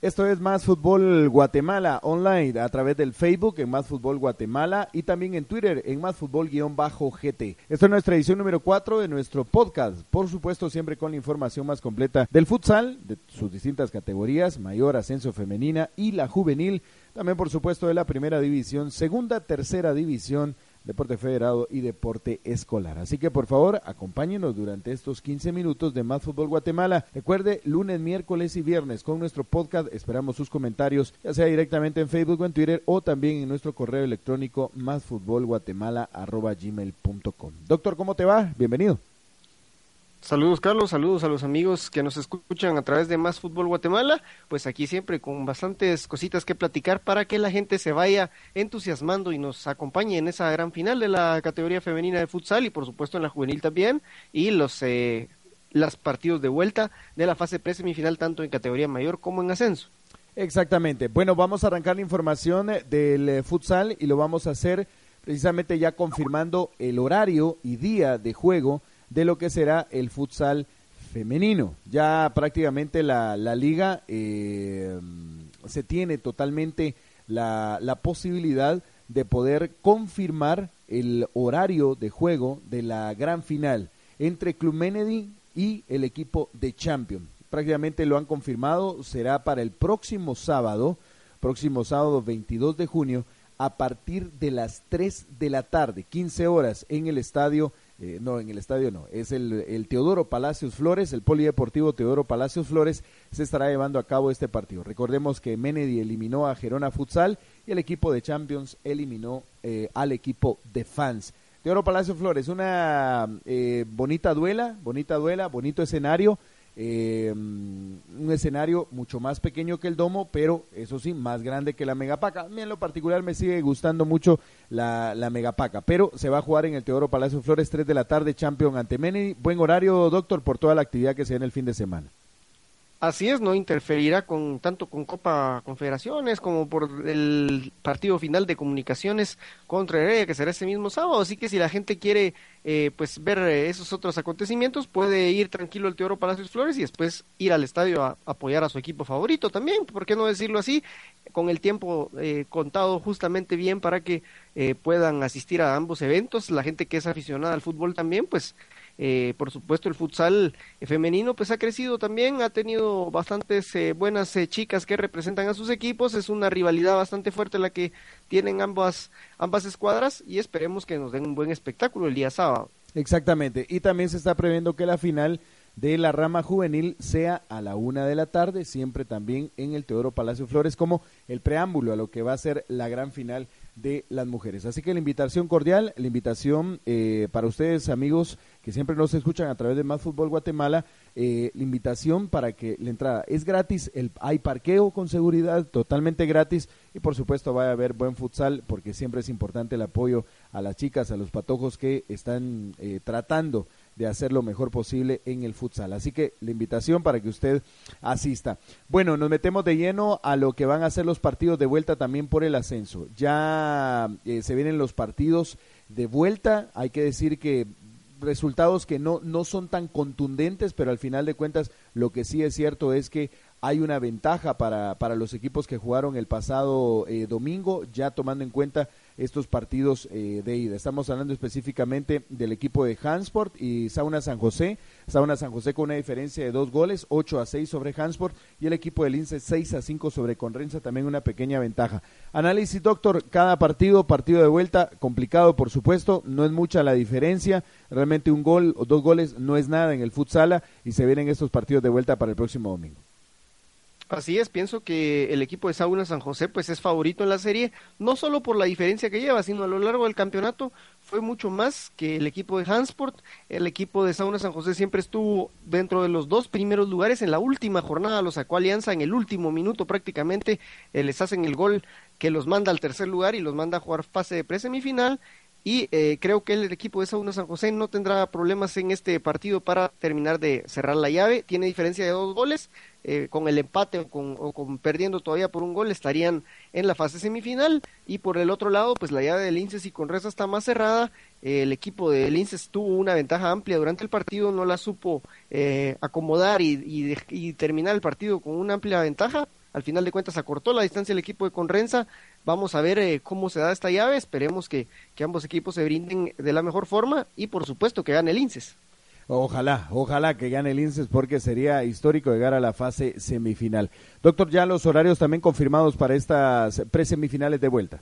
Esto es Más Fútbol Guatemala online a través del Facebook en Más Fútbol Guatemala y también en Twitter en Más Fútbol-GT. Esta es nuestra edición número 4 de nuestro podcast. Por supuesto, siempre con la información más completa del futsal, de sus distintas categorías, mayor, ascenso femenina y la juvenil. También, por supuesto, de la primera división, segunda, tercera división deporte federado y deporte escolar. Así que por favor, acompáñenos durante estos 15 minutos de Más Fútbol Guatemala. Recuerde, lunes, miércoles y viernes con nuestro podcast. Esperamos sus comentarios, ya sea directamente en Facebook o en Twitter o también en nuestro correo electrónico másfutbolguatemala.gmail.com. Doctor, ¿cómo te va? Bienvenido. Saludos Carlos, saludos a los amigos que nos escuchan a través de Más Fútbol Guatemala, pues aquí siempre con bastantes cositas que platicar para que la gente se vaya entusiasmando y nos acompañe en esa gran final de la categoría femenina de futsal y por supuesto en la juvenil también y los eh, los partidos de vuelta de la fase pre-semifinal tanto en categoría mayor como en ascenso. Exactamente. Bueno, vamos a arrancar la información eh, del eh, futsal y lo vamos a hacer precisamente ya confirmando el horario y día de juego de lo que será el futsal femenino. Ya prácticamente la, la liga eh, se tiene totalmente la, la posibilidad de poder confirmar el horario de juego de la gran final entre Club Menedy y el equipo de Champion. Prácticamente lo han confirmado, será para el próximo sábado, próximo sábado 22 de junio, a partir de las 3 de la tarde, 15 horas, en el estadio eh, no, en el estadio no, es el, Teodoro Palacios Flores, el Polideportivo Teodoro Palacios Flores, se estará llevando a cabo este partido. Recordemos que Menedy eliminó a Gerona Futsal y el equipo de Champions eliminó eh, al equipo de fans. Teodoro Palacios Flores, una eh, bonita duela, bonita duela, bonito escenario eh, un escenario mucho más pequeño que el domo, pero eso sí, más grande que la megapaca. A mí en lo particular me sigue gustando mucho la, la megapaca, pero se va a jugar en el Teodoro Palacio Flores 3 de la tarde, Champion ante Meni. Buen horario, doctor, por toda la actividad que se da en el fin de semana. Así es, no interferirá con tanto con Copa Confederaciones como por el partido final de comunicaciones contra Heredia que será ese mismo sábado. Así que si la gente quiere eh, pues ver eh, esos otros acontecimientos, puede ir tranquilo al Teoro Palacios Flores y después ir al estadio a, apoyar a su equipo favorito también. ¿Por qué no decirlo así? Con el tiempo eh, contado justamente bien para que puedan asistir a ambos eventos. La gente que es aficionada al fútbol también, pues eh, por supuesto, el futsal femenino pues ha crecido también, ha tenido bastantes eh, buenas eh, chicas que representan a sus equipos, es una rivalidad bastante fuerte la que tienen ambas, ambas escuadras y esperemos que nos den un buen espectáculo el día sábado. Exactamente, y también se está previendo que la final de la rama juvenil sea a la una de la tarde, siempre también en el Teodoro Palacio Flores, como el preámbulo a lo que va a ser la gran final de las mujeres. Así que la invitación cordial, la invitación para ustedes amigos que siempre nos escuchan a través de Más Fútbol Guatemala, eh, la invitación para que la entrada es gratis, el, hay parqueo con seguridad, totalmente gratis y por supuesto va a haber buen futsal porque siempre es importante el apoyo a las chicas, a los patojos que están eh, tratando de hacer lo mejor posible en el futsal. Así que la invitación para que usted asista. Bueno, nos metemos de lleno a lo que van a ser los partidos de vuelta también por el ascenso. Ya eh, se vienen los partidos de vuelta. Hay que decir que resultados que no, no son tan contundentes, pero al final de cuentas lo que sí es cierto es que hay una ventaja para, para los equipos que jugaron el pasado eh, domingo, ya tomando en cuenta estos partidos eh, de ida. Estamos hablando específicamente del equipo de Hansport y Sauna San José. Sauna San José con una diferencia de dos goles, 8 a 6 sobre Hansport y el equipo del Lince 6 a 5 sobre Conrenza, también una pequeña ventaja. Análisis, doctor, cada partido, partido de vuelta, complicado por supuesto, no es mucha la diferencia, realmente un gol o dos goles no es nada en el futsala y se vienen estos partidos de vuelta para el próximo domingo. Así es, pienso que el equipo de Sauna San José pues es favorito en la serie, no solo por la diferencia que lleva, sino a lo largo del campeonato fue mucho más que el equipo de Hansport. El equipo de Sauna San José siempre estuvo dentro de los dos primeros lugares. En la última jornada lo sacó Alianza en el último minuto prácticamente. Eh, les hacen el gol que los manda al tercer lugar y los manda a jugar fase de presemifinal y eh, creo que el equipo de Sauna San José no tendrá problemas en este partido para terminar de cerrar la llave. Tiene diferencia de dos goles. Eh, con el empate o con, perdiendo todavía por un gol estarían en la fase semifinal. Y por el otro lado, pues la llave del Linces y Conresa está más cerrada. Eh, el equipo de Linces tuvo una ventaja amplia durante el partido, no la supo acomodar y, y terminar el partido con una amplia ventaja al final de cuentas acortó la distancia el equipo de Conrenza. Vamos a ver eh, cómo se da esta llave, esperemos que, que ambos equipos se brinden de la mejor forma y por supuesto que gane el INSES. Ojalá, ojalá que gane el INSES porque sería histórico llegar a la fase semifinal. Doctor, ya los horarios también confirmados para estas presemifinales de vuelta.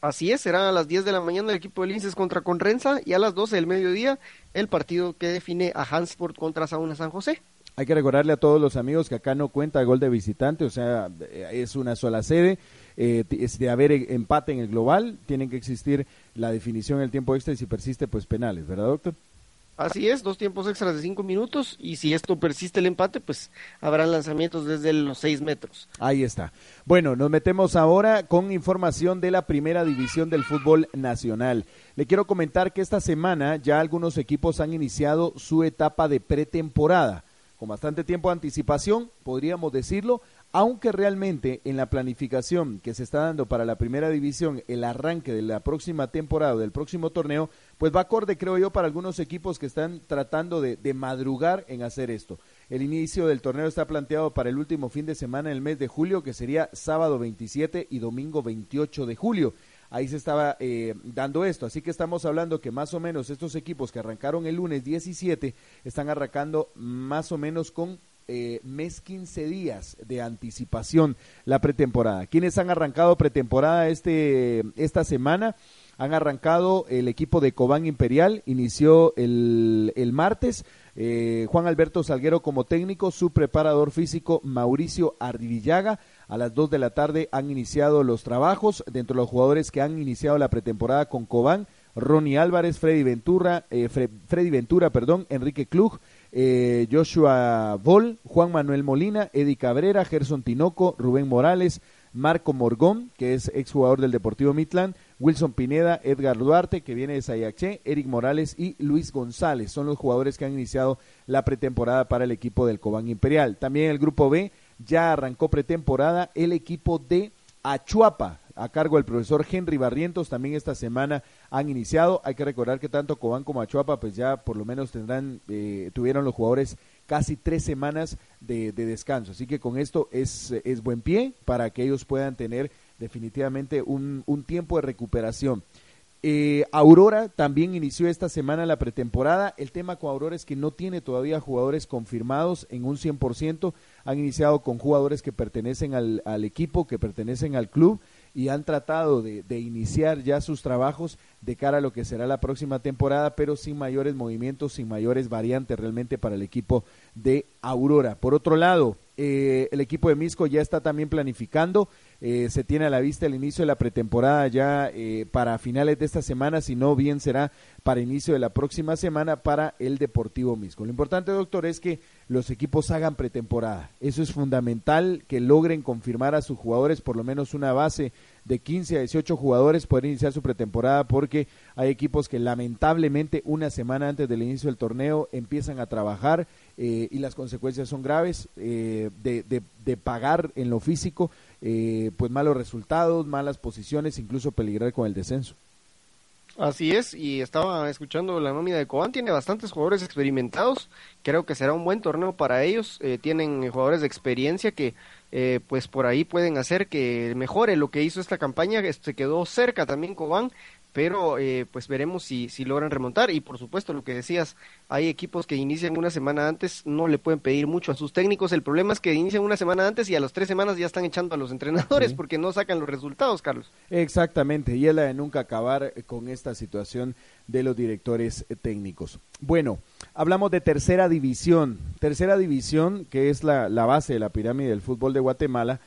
Así es, será a las 10 de la mañana el equipo del INSES contra Conrenza y a las 12 del mediodía el partido que define a Hansport contra Sauna San José. Hay que recordarle a todos los amigos que acá no cuenta gol de visitante, o sea, es una sola sede. Eh, es de haber empate en el global, tienen que existir la definición en el tiempo extra y si persiste, pues penales, ¿verdad, doctor? Así es, dos tiempos extras de cinco minutos y si esto persiste el empate, pues habrán lanzamientos desde los seis metros. Ahí está. Bueno, nos metemos ahora con información de la primera división del fútbol nacional. Le quiero comentar que esta semana ya algunos equipos han iniciado su etapa de pretemporada. Con bastante tiempo de anticipación, podríamos decirlo, aunque realmente en la planificación que se está dando para la primera división, el arranque de la próxima temporada, del próximo torneo, pues va acorde, creo yo, para algunos equipos que están tratando de, madrugar en hacer esto. El inicio del torneo está planteado para el último fin de semana en el mes de julio, que sería sábado 27 y domingo 28 de julio. Ahí se estaba eh, dando esto. Así que estamos hablando que más o menos estos equipos que arrancaron el lunes 17 están arrancando más o menos con eh, mes 15 días de anticipación la pretemporada. ¿Quiénes han arrancado pretemporada este, esta semana? Han arrancado el equipo de Cobán Imperial, inició el, el martes. Eh, Juan Alberto Salguero como técnico, su preparador físico Mauricio Arribillaga. A las 2 de la tarde han iniciado los trabajos. Dentro de los jugadores que han iniciado la pretemporada con Cobán, Ronnie Álvarez, Freddy Ventura, eh, Freddy Ventura, perdón, Enrique Klug, eh, Joshua Vol, Juan Manuel Molina, Eddie Cabrera, Gerson Tinoco, Rubén Morales, Marco Morgón, que es exjugador del Deportivo Mitlan, Wilson Pineda, Edgar Duarte, que viene de Sayaché, Eric Morales y Luis González. Son los jugadores que han iniciado la pretemporada para el equipo del Cobán Imperial. También el grupo B ya arrancó pretemporada el equipo de Achuapa, a cargo del profesor Henry Barrientos, también esta semana han iniciado. Hay que recordar que tanto Cobán como Achuapa, pues ya por lo menos tendrán, eh, tuvieron los jugadores casi tres semanas de, descanso. Así que con esto es, es buen pie para que ellos puedan tener definitivamente un, un tiempo de recuperación. Eh, Aurora también inició esta semana la pretemporada. El tema con Aurora es que no tiene todavía jugadores confirmados en un 100%. Han iniciado con jugadores que pertenecen al, al equipo, que pertenecen al club y han tratado de, iniciar ya sus trabajos de cara a lo que será la próxima temporada, pero sin mayores movimientos, sin mayores variantes realmente para el equipo de Aurora. Por otro lado, eh, el equipo de Misco ya está también planificando, eh, se tiene a la vista el inicio de la pretemporada ya eh, para finales de esta semana, si no bien será para inicio de la próxima semana para el Deportivo Misco. Lo importante, doctor, es que los equipos hagan pretemporada. Eso es fundamental, que logren confirmar a sus jugadores por lo menos una base de 15 a 18 jugadores poder iniciar su pretemporada porque hay equipos que lamentablemente una semana antes del inicio del torneo empiezan a trabajar eh, y las consecuencias son graves eh, de, de, pagar en lo físico eh, pues malos resultados, malas posiciones, incluso peligrar con el descenso. Así es, y estaba escuchando la nómina de Cobán, tiene bastantes jugadores experimentados, creo que será un buen torneo para ellos, eh, tienen jugadores de experiencia que eh, pues por ahí pueden hacer que mejore. Lo que hizo esta campaña, se quedó cerca también Cobán, pero eh, pues veremos si, si logran remontar. Y por supuesto lo que decías, hay equipos que inician una semana antes, no le pueden pedir mucho a sus técnicos, el problema es que inician una semana antes y a las tres semanas ya están echando a los entrenadores porque no sacan los resultados, Carlos. Exactamente, y es la de nunca acabar con esta situación de los directores técnicos. Bueno, hablamos de tercera división, tercera división que es la, la base de la pirámide del fútbol de Guatemala,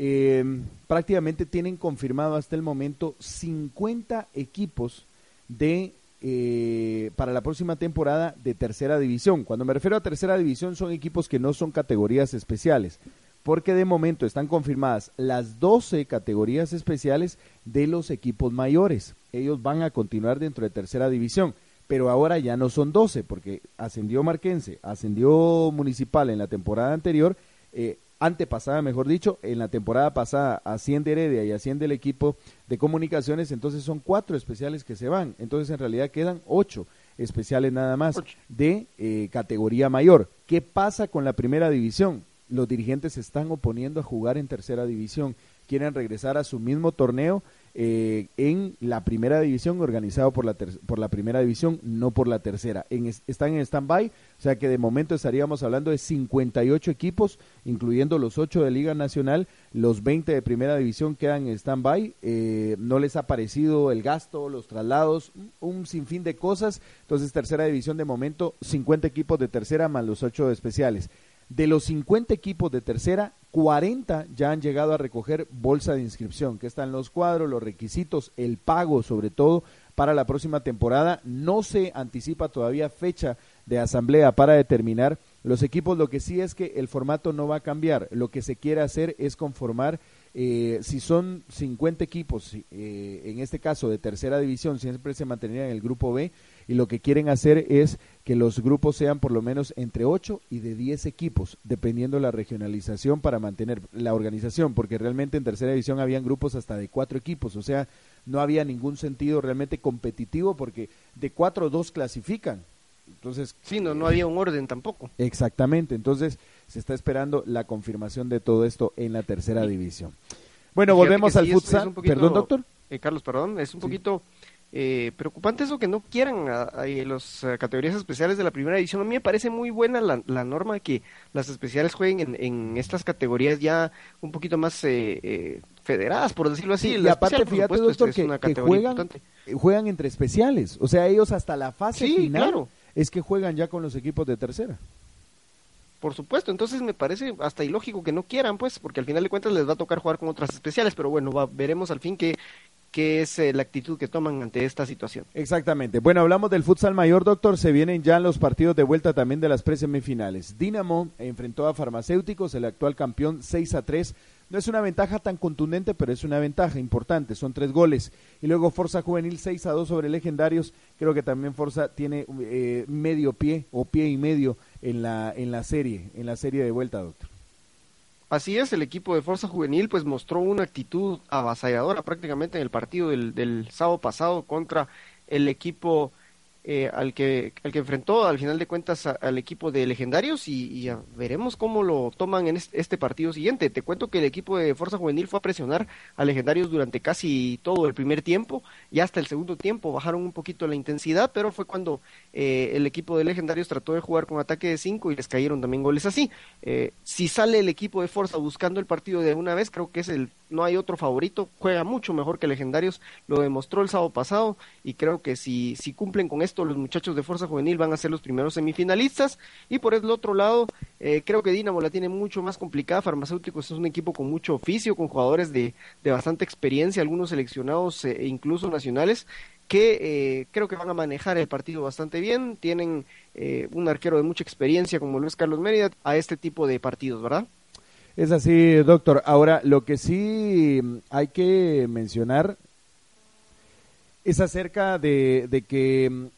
eh, prácticamente tienen confirmado hasta el momento 50 equipos de eh, para la próxima temporada de tercera división. Cuando me refiero a tercera división son equipos que no son categorías especiales, porque de momento están confirmadas las 12 categorías especiales de los equipos mayores. Ellos van a continuar dentro de tercera división, pero ahora ya no son 12, porque ascendió Marquense, ascendió Municipal en la temporada anterior. Eh, antepasada, mejor dicho, en la temporada pasada asciende Heredia y asciende el equipo de comunicaciones, entonces son cuatro especiales que se van, entonces en realidad quedan ocho especiales nada más de eh, categoría mayor. ¿Qué pasa con la primera división? Los dirigentes se están oponiendo a jugar en tercera división, quieren regresar a su mismo torneo eh, en la primera división, organizado por la, por la primera división, no por la tercera. En, están en stand-by, o sea que de momento estaríamos hablando de 58 equipos, incluyendo los 8 de Liga Nacional, los 20 de primera división quedan en stand-by, eh, no les ha parecido el gasto, los traslados, un sinfín de cosas, entonces tercera división de momento, 50 equipos de tercera más los 8 de especiales. De los 50 equipos de tercera, 40 ya han llegado a recoger bolsa de inscripción, que están los cuadros, los requisitos, el pago sobre todo para la próxima temporada. No se anticipa todavía fecha de asamblea para determinar los equipos. Lo que sí es que el formato no va a cambiar. Lo que se quiere hacer es conformar eh, si son 50 equipos, eh, en este caso de tercera división, siempre se mantenían en el grupo B, y lo que quieren hacer es que los grupos sean por lo menos entre 8 y de 10 equipos, dependiendo la regionalización para mantener la organización, porque realmente en tercera división habían grupos hasta de 4 equipos, o sea, no había ningún sentido realmente competitivo porque de 4 2 clasifican. Entonces, sí, no, no había un orden tampoco. Exactamente, entonces se está esperando la confirmación de todo esto en la tercera división. Bueno, volvemos al futsal. perdón, doctor. Eh, Carlos, perdón, es un poquito eh, preocupante eso que no quieran a, las eh, categorías especiales de la primera edición. A mí me parece muy buena la, la norma que las especiales jueguen en, estas categorías ya un poquito más eh, eh federadas, por decirlo así. y aparte, fíjate, doctor, que, juegan, juegan, entre especiales. O sea, ellos hasta la fase final es que juegan ya con los equipos de tercera. Por supuesto, entonces me parece hasta ilógico que no quieran, pues, porque al final de cuentas les va a tocar jugar con otras especiales, pero bueno, veremos al fin qué, qué es eh, la actitud que toman ante esta situación. Exactamente. Bueno, hablamos del futsal mayor, doctor. Se vienen ya los partidos de vuelta también de las presemifinales. Dinamo enfrentó a Farmacéuticos, el actual campeón, 6 a 3. No es una ventaja tan contundente, pero es una ventaja importante. Son tres goles. Y luego Forza Juvenil 6 a 2 sobre Legendarios. Creo que también Forza tiene eh, medio pie o pie y medio en la, en la serie, en la serie de vuelta, doctor. Así es, el equipo de Fuerza Juvenil pues mostró una actitud avasalladora prácticamente en el partido del, del sábado pasado contra el equipo eh, al, que, al que enfrentó al final de cuentas al equipo de legendarios y, veremos cómo lo toman en este, partido siguiente. Te cuento que el equipo de Fuerza Juvenil fue a presionar a legendarios durante casi todo el primer tiempo y hasta el segundo tiempo bajaron un poquito la intensidad, pero fue cuando eh, el equipo de legendarios trató de jugar con ataque de cinco y les cayeron también goles así. Eh, si sale el equipo de Fuerza buscando el partido de una vez, creo que es el no hay otro favorito, juega mucho mejor que Legendarios, lo demostró el sábado pasado y creo que si, si cumplen con esto los muchachos de Fuerza Juvenil van a ser los primeros semifinalistas y por el otro lado eh, creo que Dinamo la tiene mucho más complicada, Farmacéuticos es un equipo con mucho oficio, con jugadores de, de bastante experiencia, algunos seleccionados e incluso nacionales que eh, creo que van a manejar el partido bastante bien, tienen un arquero de mucha experiencia como Luis Carlos Mérida a este tipo de partidos, ¿verdad? Es así, doctor. Ahora, lo que sí hay que mencionar es acerca de, que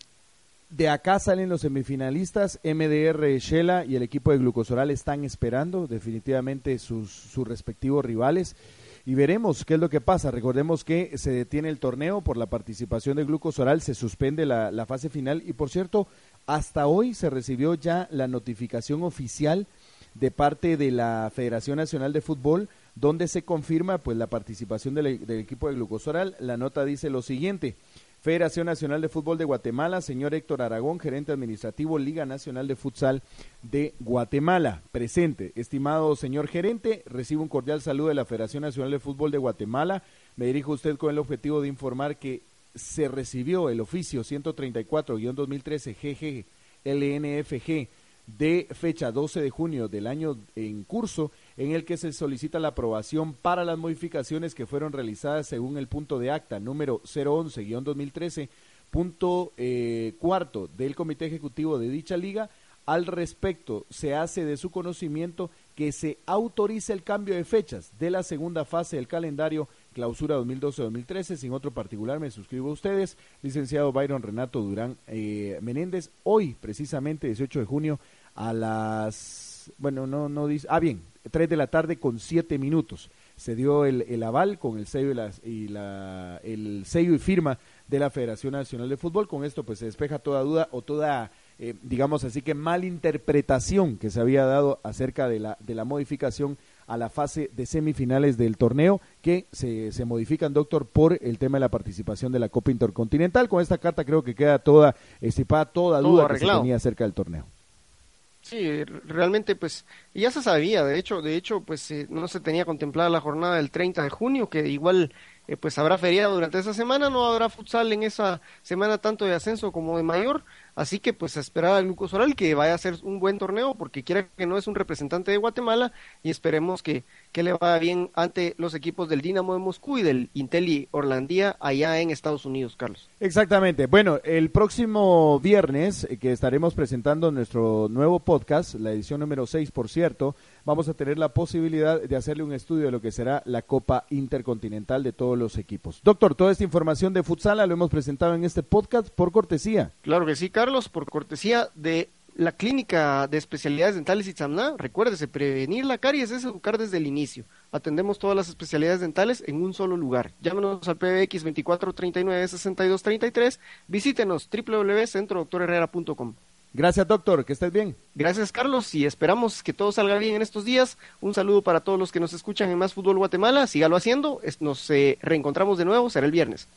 de acá salen los semifinalistas, MDR Shela y el equipo de Glucosoral están esperando definitivamente sus, respectivos rivales y veremos qué es lo que pasa. Recordemos que se detiene el torneo por la participación de Glucosoral, se suspende la fase final y por cierto, hasta hoy se recibió ya la notificación oficial de parte de la Federación Nacional de Fútbol, donde se confirma pues la participación del, equipo de Glucosoral. La nota dice lo siguiente. Federación Nacional de Fútbol de Guatemala, señor Héctor Aragón, gerente administrativo, Liga Nacional de Futsal de Guatemala. Presente. Estimado señor gerente, recibo un cordial saludo de la Federación Nacional de Fútbol de Guatemala. Me dirijo a usted con el objetivo de informar que se recibió el oficio 134-2013 GG LNFG de fecha 12 de junio del año en curso, en el que se solicita la aprobación para las modificaciones que fueron realizadas según el punto de acta número 011-2013, punto eh, cuarto del Comité Ejecutivo de dicha liga. Al respecto, se hace de su conocimiento que se autorice el cambio de fechas de la segunda fase del calendario clausura 2012-2013. Sin otro particular, me suscribo a ustedes. Licenciado Byron Renato Durán eh, Menéndez, hoy, precisamente 18 de junio, a las, bueno, no, no dice, ah, bien, 3 de la tarde con 7 minutos. Se dio el, el aval con el sello y, las, y la, el sello y firma de la Federación Nacional de Fútbol. Con esto pues se despeja toda duda o toda eh, digamos así que malinterpretación que se había dado acerca de la, de la modificación a la fase de semifinales del torneo que se, se modifican, doctor, por el tema de la participación de la Copa Intercontinental. Con esta carta creo que queda toda estipada, toda duda que se tenía acerca del torneo. Sí, realmente pues ya se sabía, de hecho, de hecho pues eh, no se tenía contemplada la jornada del 30 de junio, que igual eh, pues habrá feriado durante esa semana, no habrá futsal en esa semana tanto de ascenso como de mayor, así que pues esperar al Lucas Oral que vaya a ser un buen torneo, porque quiera que no es un representante de Guatemala y esperemos que, que le vaya bien ante los equipos del Dinamo de Moscú y del Inteli Orlandía allá en Estados Unidos, Carlos. Exactamente. Bueno, el próximo viernes eh, que estaremos presentando nuestro nuevo podcast, la edición número 6, por cierto, vamos a tener la posibilidad de hacerle un estudio de lo que será la Copa Intercontinental de todos los equipos. Doctor, toda esta información de futsal lo hemos presentado en este podcast por cortesía. Claro que sí, Carlos, por cortesía de la clínica de especialidades dentales Itzamna, recuérdese, prevenir la caries es educar desde el inicio. Atendemos todas las especialidades dentales en un solo lugar. Llámenos al PBX 2439-6233. Visítenos www.centrodoctorherrera.com. Gracias, doctor. Que estés bien. Gracias, Carlos. Y esperamos que todo salga bien en estos días. Un saludo para todos los que nos escuchan en Más Fútbol Guatemala. Sígalo haciendo. Nos eh, reencontramos de nuevo. Será el viernes.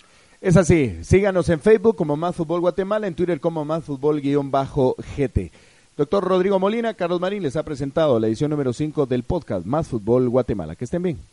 Es así. Síganos en Facebook como Más Fútbol Guatemala, en Twitter como Más Fútbol-GT. Doctor Rodrigo Molina, Carlos Marín les ha presentado la edición número 5 del podcast Más Fútbol Guatemala. Que estén bien.